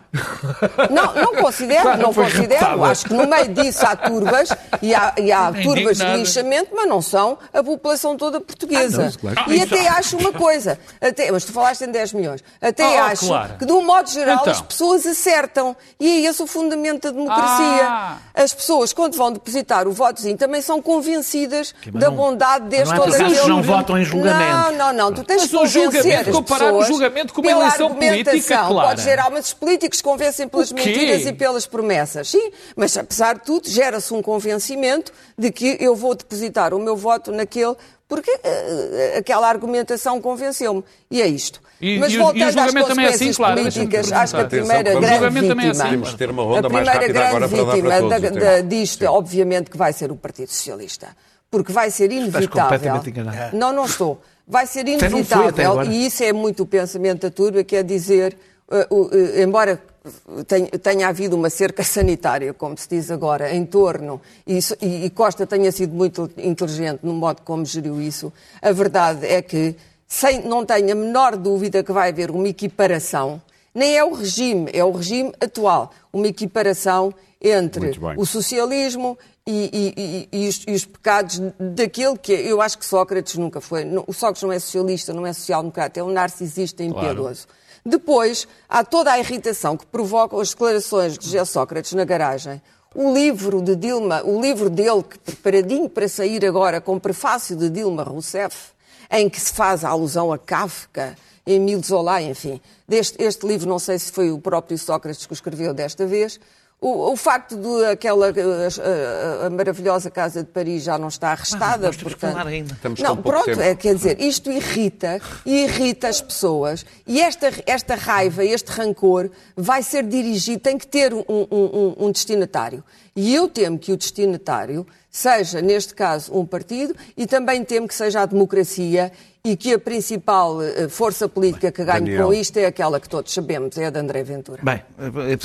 Não, não considero, Clara não considero. raptada. Acho que no meio disso há turbas e há, e há turbas de linchamento, mas não são a população toda portuguesa. Ah, não, claro que e até acho uma coisa, até, mas tu falaste em 10 milhões, até oh, acho Clara. que de um modo geral Então. as pessoas acertam. E é esse o fundamento da democracia. Ah. As pessoas, quando vão depositar o votozinho, também são convencidas mas da não- bondade deste não é ou daquele. eles não votam em julgamento. Não, não, não. Tu tens Mas que o julgamento, convencer as comparar o julgamento com uma pela eleição política, argumentação. Clara. Pode gerar, mas os políticos convencem pelas O mentiras e pelas promessas. Sim, mas apesar de tudo, gera-se um convencimento de que eu vou depositar o meu voto naquele, porque eh, aquela argumentação convenceu-me. E é isto. E- mas e o- e o voltando às julgamento também é assim, claro, políticas, acho que a Atenção, primeira o grande é vítima, assim. A primeira grande vítima da- o da- disto, obviamente, que vai ser o Partido Socialista. Porque vai ser inevitável. enganado. Não, não estou. Vai ser inevitável, e isso é muito o pensamento da turba, que é dizer, eh, o- eh, embora tenha, havido uma cerca sanitária, como se diz agora, em torno, e- e Costa tenha sido muito inteligente no modo como geriu isso, a verdade é que sem, não tenho a menor dúvida que vai haver uma equiparação, nem é o regime, é o regime atual, uma equiparação entre o socialismo e, e- e- os, e os pecados daquele que é- eu acho que Sócrates nunca foi. O Sócrates não é socialista, não é social-democrata, é um narcisista impiedoso. Depois, há toda a irritação que provocam as declarações de José Sócrates na garagem. O livro de Dilma, o livro dele, que preparadinho para sair agora, com prefácio de Dilma Rousseff, em que se faz a alusão a Kafka, Emile Zola, enfim. Deste, este livro, não sei se foi o próprio Sócrates que o escreveu desta vez. O, o facto de aquela a, a- a maravilhosa Casa de Paris já não está arrestada, que portanto... falar ainda. Estamos não, com pouco pronto, tempo. é, quer dizer, isto irrita e irrita as pessoas e esta, esta raiva, este rancor vai ser dirigido, tem que ter um, um- um- um destinatário. E eu temo que o destinatário seja, neste caso, um partido e também temo que seja a democracia e que a principal eh, força política que ganhe Daniel. com isto é aquela que todos sabemos, é a de André Ventura. Bem,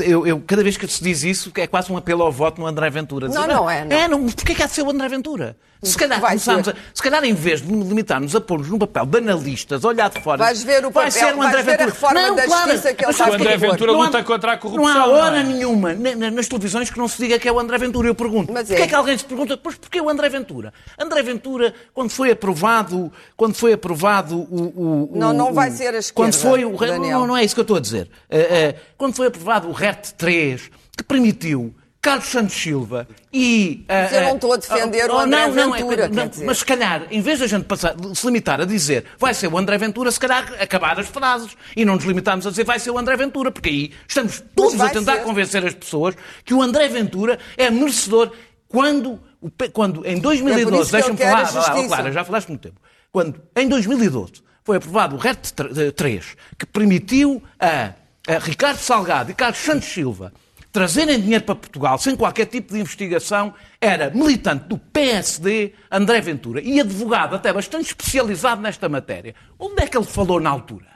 eu, eu- cada vez que se diz isso, é quase um apelo ao voto no André Ventura. Dizer, Não, não é, não. É, não, porquê que há de ser o André Ventura? Se calhar, a, se calhar, em vez de limitarmos a pôr-nos num papel de analistas, olhar de fora. Vais ver o vai papel, ser o André Ventura. reforma não, da claro, que ele O André. Ventura não há- luta contra a corrupção. Não há hora é? nenhuma na- na- nas televisões que não se diga que é o André Ventura. Eu pergunto, Mas porquê é. é que alguém se pergunta, pois porquê o André Ventura? André Ventura, quando foi aprovado, quando foi aprovado o... o- o- Não, não o- vai ser a esquerda, Quando foi o... Daniel. Não, não é isso que eu estou a dizer. Eh, eh, quando foi aprovado o RET 3, que permitiu Carlos Santos Silva e... eh, Mas eu não estou a defender o oh, André não, não, é- Ventura, não, quer dizer. Mas se calhar, em vez da gente passar, se limitar a dizer vai ser o André Ventura, se calhar acabar as frases e não nos limitarmos a dizer vai ser o André Ventura, porque aí estamos todos a tentar ser. convencer as pessoas que o André Ventura é merecedor quando, o quando em É por 2012, isso que deixa-me falar, a vá lá, justiça. Clara, já falaste muito tempo, quando em 2012 foi aprovado o RET 3, que permitiu a, a Ricardo Salgado e Carlos Santos Silva trazerem dinheiro para Portugal sem qualquer tipo de investigação, era militante do PSD André Ventura e advogado até bastante especializado nesta matéria. Onde é que ele falou na altura?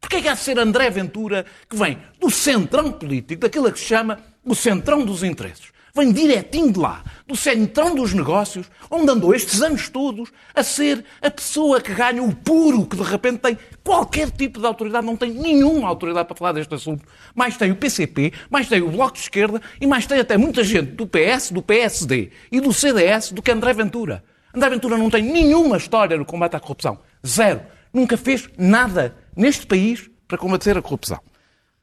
Porquê é que há de ser André Ventura que vem do centrão político, daquilo que se chama o centrão dos interesses? Vem direitinho de lá, do centrão dos negócios, onde andou estes anos todos a ser a pessoa que ganha o puro, que de repente tem qualquer tipo de autoridade, não tem nenhuma autoridade para falar deste assunto. Mais tem o PCP, mais tem o Bloco de Esquerda e mais tem até muita gente do PS, do PSD e do CDS do que André Ventura. André Ventura não tem nenhuma história no combate à corrupção. Zero. Nunca fez nada neste país para combater a corrupção.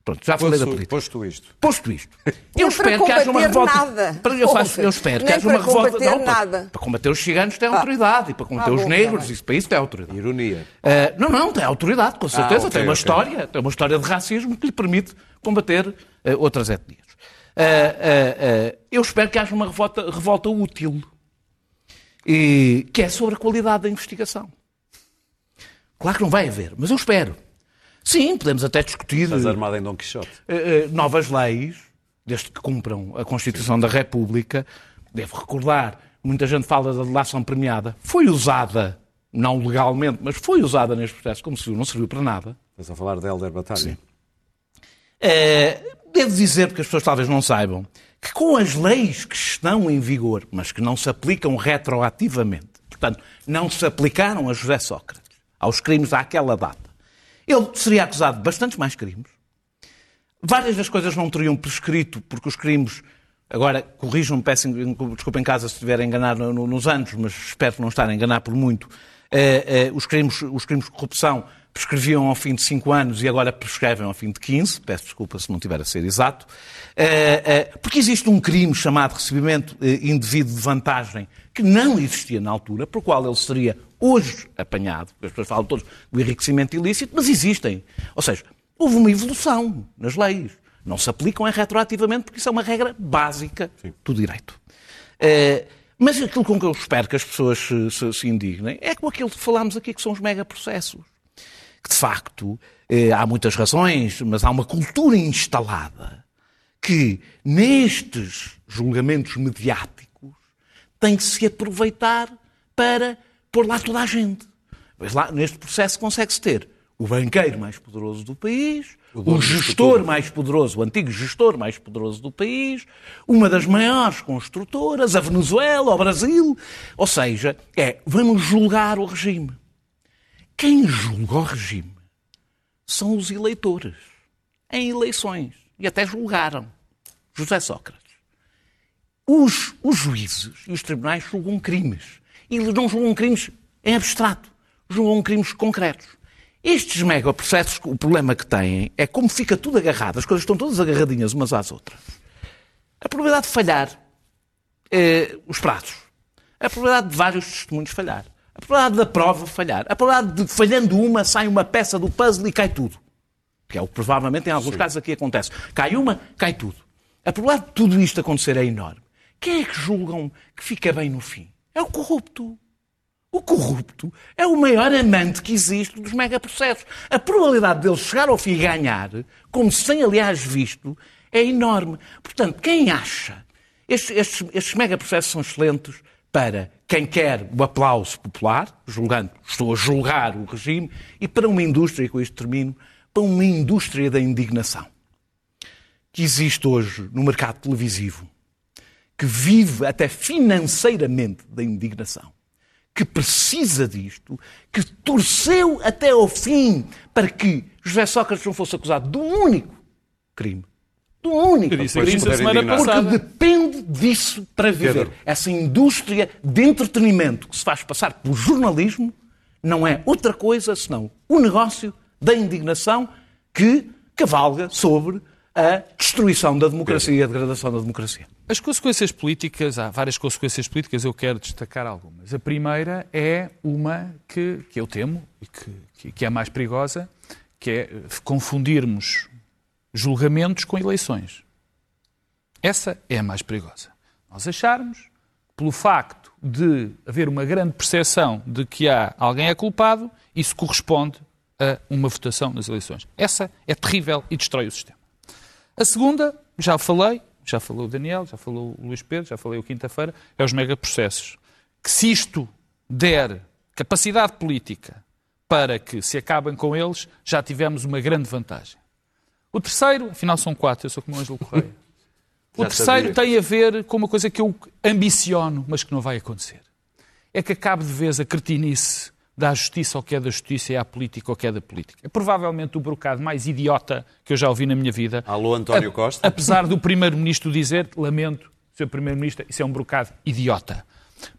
Pronto, já falei da Posto, política. posto isto. Posto isto, eu Nem espero para que haja uma revolta. nada. Para, eu, faço, eu espero que haja uma para revolta. combater Não, para, nada. para combater os ciganos tem Ah. autoridade e para combater Ah, os bom, negros, tá bem. isso, para isso tem autoridade. Ironia. Uh, não, não, tem autoridade, com certeza. ok, tem uma ok. história, tem uma história de racismo que lhe permite combater uh, outras etnias. Uh, uh, uh, eu espero que haja uma revolta, revolta útil, e, que é sobre a qualidade da investigação. Claro que não vai haver, mas eu espero. Sim, podemos até discutir Estás armado em Dom Quixote. eh, eh, novas leis, desde que cumpram a Constituição da República. Devo recordar, muita gente fala da delação premiada. Foi usada, não legalmente, mas foi usada neste processo, como se viu, não serviu para nada. Estás a falar de Helder Batalha? Sim. É, devo dizer, porque as pessoas talvez não saibam, que com as leis que estão em vigor, mas que não se aplicam retroativamente, portanto, não se aplicaram a José Sócrates, aos crimes àquela data, ele seria acusado de bastantes mais crimes. Várias das coisas não teriam prescrito, porque os crimes Agora, corrijam-me, peço desculpa em casa se estiver a enganar nos anos, mas espero não estar a enganar por muito. Uh, uh, os, crimes, os crimes de corrupção prescreviam ao fim de 5 anos e agora prescrevem ao fim de 15. Peço desculpa se não tiver a ser exato. Uh, porque existe um crime chamado recebimento indevido de vantagem que não existia na altura, por qual ele seria hoje apanhado. As pessoas falam todos do enriquecimento ilícito, mas existem. Ou seja, houve uma evolução nas leis. Não se aplicam é retroativamente, porque isso é uma regra básica Sim. do direito. Uh, mas aquilo com que eu espero que as pessoas se, se, se, indignem é com aquilo que falámos aqui, que são os megaprocessos. Que, de facto, uh, há muitas razões, mas há uma cultura instalada que, nestes julgamentos mediáticos, tem que se aproveitar para pôr lá toda a gente. Mas lá, neste processo consegue-se ter o banqueiro mais poderoso do país, o, o gestor mais poderoso, o antigo gestor mais poderoso do país, uma das maiores construtoras, a Venezuela, o Brasil. Ou seja, é, vamos julgar o regime. Quem julga o regime são os eleitores, em eleições. E até julgaram José Sócrates. Os, os juízes e os tribunais julgam crimes. E eles não julgam crimes em abstrato, julgam crimes concretos. Estes megaprocessos, o problema que têm é como fica tudo agarrado, as coisas estão todas agarradinhas umas às outras. A probabilidade de falhar eh, os prazos, a probabilidade de vários testemunhos falhar, a probabilidade da prova falhar, a probabilidade de falhando uma sai uma peça do puzzle e cai tudo. Que é o que provavelmente em alguns Sim. casos aqui acontece. Cai uma, cai tudo. A probabilidade de tudo isto acontecer é enorme. Quem é que julgam que fica bem no fim? É o corrupto. O corrupto é o maior amante que existe dos megaprocessos. A probabilidade dele chegar ao fim e ganhar, como se tem aliás visto, é enorme. Portanto, quem acha estes, estes, estes megaprocessos são excelentes para quem quer o aplauso popular, julgando, estou a julgar o regime, e para uma indústria, e com isto termino, para uma indústria da indignação que existe hoje no mercado televisivo, que vive até financeiramente da indignação que precisa disto, que torceu até ao fim para que José Sócrates não fosse acusado um único crime. De um único crime. Porque depende disso para viver. Pedro. Essa indústria de entretenimento que se faz passar por jornalismo não é outra coisa senão o negócio da indignação que cavalga sobre a destruição da democracia e a degradação da democracia. As consequências políticas, há várias consequências políticas, eu quero destacar algumas. A primeira é uma que, que eu temo e que, que é mais perigosa, que é confundirmos julgamentos com eleições. Essa é a mais perigosa. Nós acharmos, pelo facto de haver uma grande percepção de que há alguém é culpado, isso corresponde a uma votação nas eleições. Essa é terrível e destrói o sistema. A segunda, já falei, já falou o Daniel, já falou o Luís Pedro, já falei o quinta-feira, é os megaprocessos. Que se isto der capacidade política para que se acabem com eles, já tivemos uma grande vantagem. O terceiro, afinal são quatro, eu sou como o Ângelo Correia. O terceiro tem a ver com uma coisa que eu ambiciono, mas que não vai acontecer. É que acabe de vez a cretinice da justiça ao que é da justiça e à política ao que é da política. É provavelmente o brocado mais idiota que eu já ouvi na minha vida. Alô, António Costa. Apesar do Primeiro-Ministro dizer, lamento, Sr. Primeiro-Ministro, isso é um brocado idiota.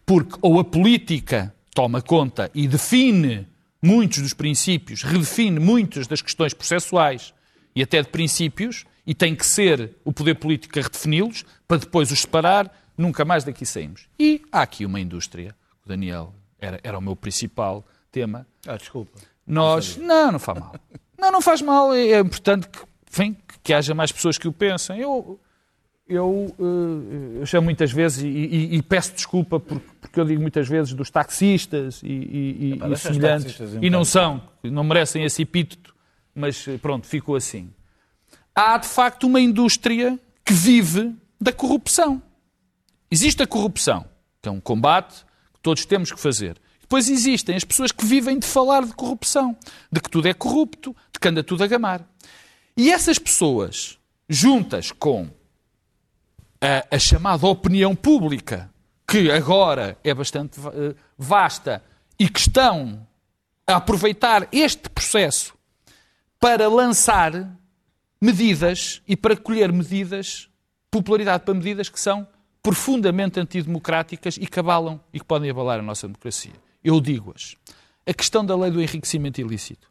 Porque ou a política toma conta e define muitos dos princípios, redefine muitas das questões processuais e até de princípios, e tem que ser o poder político a redefini-los, para depois os separar, nunca mais daqui saímos. E há aqui uma indústria, o Daniel era, era o meu principal tema. Ah, desculpa. Nós. Não, não faz mal. Não, não faz mal. É, é importante que, enfim, que haja mais pessoas que o pensem. Eu, eu, eh, eu chamo muitas vezes e, e, e peço desculpa porque, porque, eu digo muitas vezes dos taxistas e, e, e semelhantes e não são, não merecem esse epíteto, mas eh, pronto, ficou assim. Há de facto uma indústria que vive da corrupção. Existe a corrupção, que é um combate todos temos que fazer. Depois existem as pessoas que vivem de falar de corrupção, de que tudo é corrupto, de que anda tudo a gamar. E essas pessoas, juntas com a, a chamada opinião pública, que agora é bastante eh, vasta e que estão a aproveitar este processo para lançar medidas e para colher medidas, popularidade para medidas que são profundamente antidemocráticas e que abalam e que podem abalar a nossa democracia. Eu digo-as. A questão da lei do enriquecimento ilícito.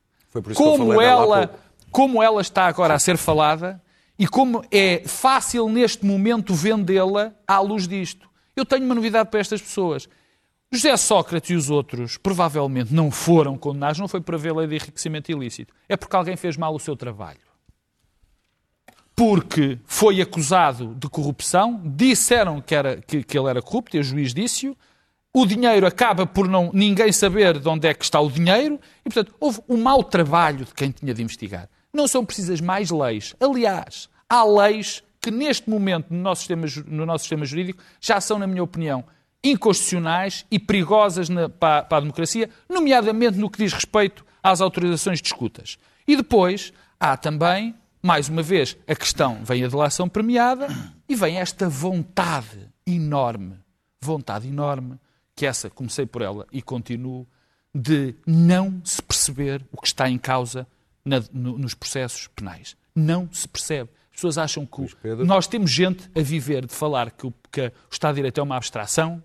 Como ela, como ela está agora a ser falada e como é fácil neste momento vendê-la à luz disto. Eu tenho uma novidade para estas pessoas. José Sócrates e os outros provavelmente não foram condenados, não foi por haver lei de enriquecimento ilícito. É porque alguém fez mal o seu trabalho. Porque foi acusado de corrupção, disseram que, era, que, que ele era corrupto, e o juiz disse-o, o dinheiro acaba por não, ninguém saber de onde é que está o dinheiro, e portanto houve um mau trabalho de quem tinha de investigar. Não são precisas mais leis. Aliás, há leis que neste momento no nosso sistema, no nosso sistema jurídico já são, na minha opinião, inconstitucionais e perigosas na- para, para a democracia, nomeadamente no que diz respeito às autorizações de escutas. E depois há também, mais uma vez, a questão, vem a delação premiada e vem esta vontade enorme, vontade enorme, que essa, comecei por ela e continuo, de não se perceber o que está em causa na- no- nos processos penais. Não se percebe. As pessoas acham que o- nós temos gente a viver de falar que o, que o Estado de Direito é uma abstração,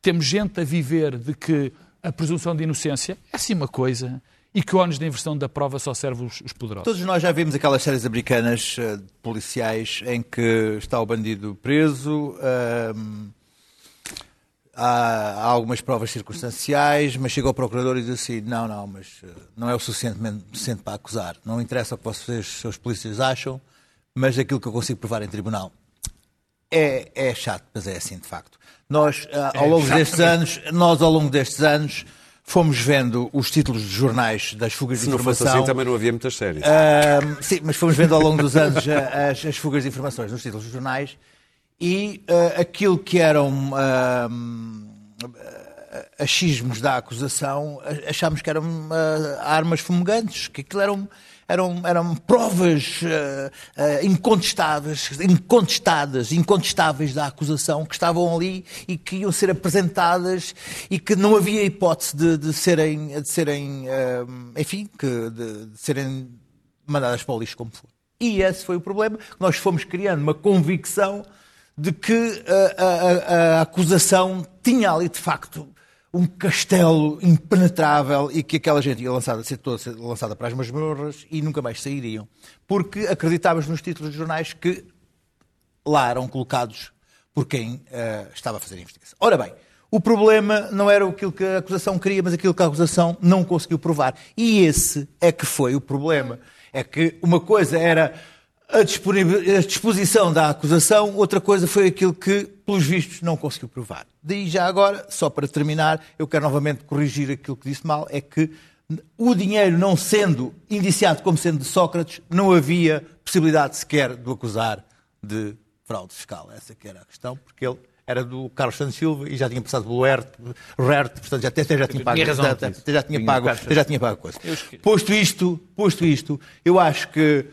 temos gente a viver de que a presunção de inocência é assim uma coisa e que o ónus da inversão da prova só serve os, os poderosos. Todos nós já vimos aquelas séries americanas eh, de policiais em que está o bandido preso, ahm, há, há algumas provas circunstanciais, mas chega ao procurador e diz assim: não, não, mas eh, não é o suficientemente suficiente para acusar. Não interessa o que vocês, seus polícias, acham, mas aquilo que eu consigo provar em tribunal. É, é chato, mas é assim de facto. Nós, ah, ao longo destes anos, nós ao longo destes anos fomos vendo os títulos de jornais das fugas Se de não fosse informação. assim, também não havia muitas séries. Ahm, sim, mas fomos vendo ao longo dos anos as, as fugas de informações nos títulos dos jornais e ah, aquilo que eram ahm, achismos da acusação, achámos que eram armas fumegantes, que aquilo eram, eram, eram provas ah, ah, incontestáveis, incontestadas, incontestáveis da acusação que estavam ali e que iam ser apresentadas e que não havia hipótese de, de serem, de serem ah, enfim, que, de, de serem mandadas para o lixo como for. E esse foi o problema. Nós fomos criando uma convicção de que a- a- a acusação tinha ali, de facto, um castelo impenetrável e que aquela gente ia lançada, ser toda lançada para as masmorras e nunca mais sairiam. Porque acreditávamos nos títulos de jornais que lá eram colocados por quem eh, estava a fazer a investigação. Ora bem, o problema não era aquilo que a acusação queria, mas aquilo que a acusação não conseguiu provar. E esse é que foi o problema. É que uma coisa era a, a disposição da acusação, outra coisa foi aquilo que, pelos vistos, não conseguiu provar. Daí já agora, só para terminar, eu quero novamente corrigir aquilo que disse mal, é que o dinheiro não sendo indiciado como sendo de Sócrates, não havia possibilidade sequer de o acusar de fraude fiscal. Essa que era a questão, porque ele era do Carlos Santos Silva e já tinha passado pelo Hert, Hert portanto já, até, até já tinha pago, tinha razão disso. até já tinha pago, até já tinha pago a coisa. Posto isto, posto isto, eu acho que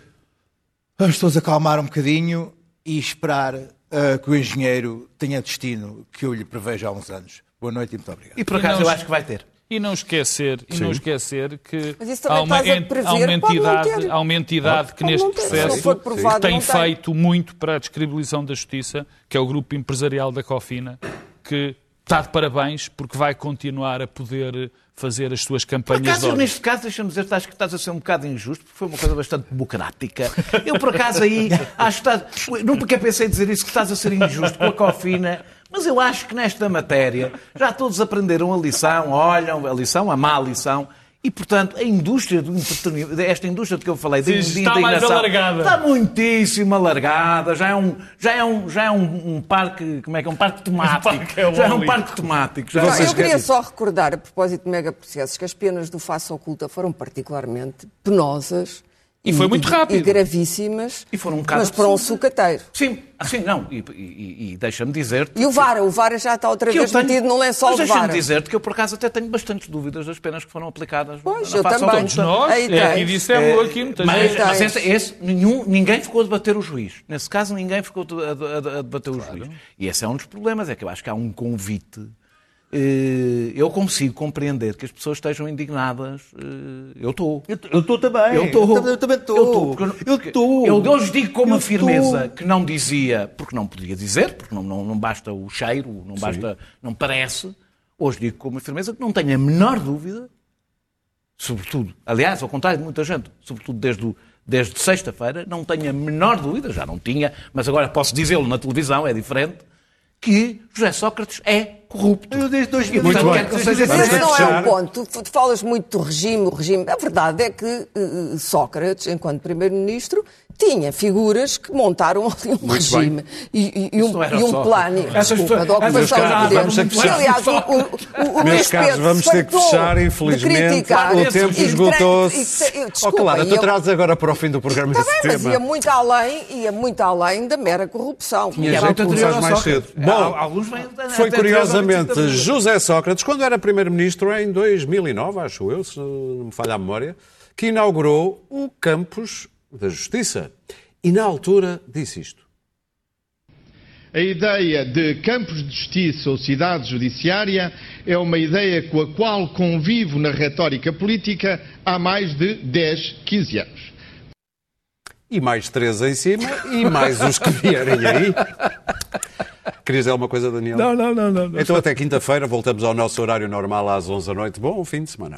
vamos todos acalmar um bocadinho e esperar ah, que o engenheiro tenha destino que eu lhe prevejo há uns anos. Boa noite e muito obrigado. E por acaso não- eu acho que vai ter. E não esquecer, e não esquecer que há uma, prever, há uma entidade, há uma entidade que Pode neste processo provado, tem. feito muito para a descredibilização da justiça, que é o grupo empresarial da Cofina, que está de parabéns porque vai continuar a poder fazer as suas Por campanhas de acaso, neste caso, deixa-me dizer, acho que estás a ser um bocado injusto, porque foi uma coisa bastante democrática. Eu, por acaso, aí, acho que estás... Nunca pensei dizer isso, que estás a ser injusto com a cofina, mas eu acho que nesta matéria já todos aprenderam a lição, olham a lição, a má lição, e, portanto, a indústria do entretenimento, esta indústria de que eu falei, de, Sim, de está mais alargada. está muitíssimo alargada, já é um, já é um, já é um, um parque, como é que é, um parque temático, parque é já é um parque temático. Já Não, é- eu queria só recordar, a propósito de megaprocessos, que as penas do face oculta foram particularmente penosas E foi muito rápido. E gravíssimas, E foram um bocado mas para um sucateiro. Sim, assim, não. E, e- e deixa-me dizer E o Vara, o Vara já está outra vez tenho, metido no lençol mas de deixa-me dizer-te que eu, por acaso, até tenho bastantes dúvidas das penas que foram aplicadas Pois, na eu também. Todos nós, Aí é, e dissemos aqui muitas Mas, vezes. mas esse, esse, nenhum, ninguém ficou a debater o juiz. Nesse caso, ninguém ficou a, a- a debater o juiz. E esse é um dos problemas, é que eu acho que há um convite. Eh, Eu consigo compreender que as pessoas estejam indignadas. eh, Eu estou. Eu estou também. Eu estou. Eu também estou. Eu estou. Eu. Eu hoje digo com uma firmeza que não dizia, porque não podia dizer, porque não, não, não basta o cheiro, não basta, não parece. Hoje digo com uma firmeza que não tenho a menor dúvida, sobretudo, aliás, ao contrário de muita gente, sobretudo desde, o- desde sexta-feira, não tenho a menor dúvida, já não tinha, mas agora posso dizê-lo na televisão, é diferente, que José Sócrates é corrupto. Eu desde 2000. Muito Muito bem. bem. Não sei se Mas esse é não é o ponto. Tu, tu falas muito do regime, o regime. A verdade é que eh, Sócrates, enquanto primeiro-ministro, tinha figuras que montaram ali um regime e, e- e um, e um plano. Desculpa, de ocupação Meus de caros, poder. vamos ter que fechar. Aliás, o, o, o, o Meus caros, vamos ter que fechar, infelizmente. criticar O e tempo esgotou-se. Oh, Clara, tu trazes agora para o fim do programa Está esse bem, mas tema. ia muito além, ia muito além da mera corrupção. Tinha começar anterior ao mais cedo. Bom, Al- alguns Foi curiosamente José Sócrates, quando era primeiro-ministro em 2009, acho eu, se não me falha a memória, que inaugurou o campus da Justiça. E na altura disse isto. A ideia de campos de justiça ou cidade judiciária é uma ideia com a qual convivo na retórica política há mais de 10, 15 anos. E mais três em cima e mais os que vierem aí. Querias dizer alguma coisa, Daniel? Não, não, não, não. não. Então até quinta-feira voltamos ao nosso horário normal às 11 da noite. Bom fim de semana.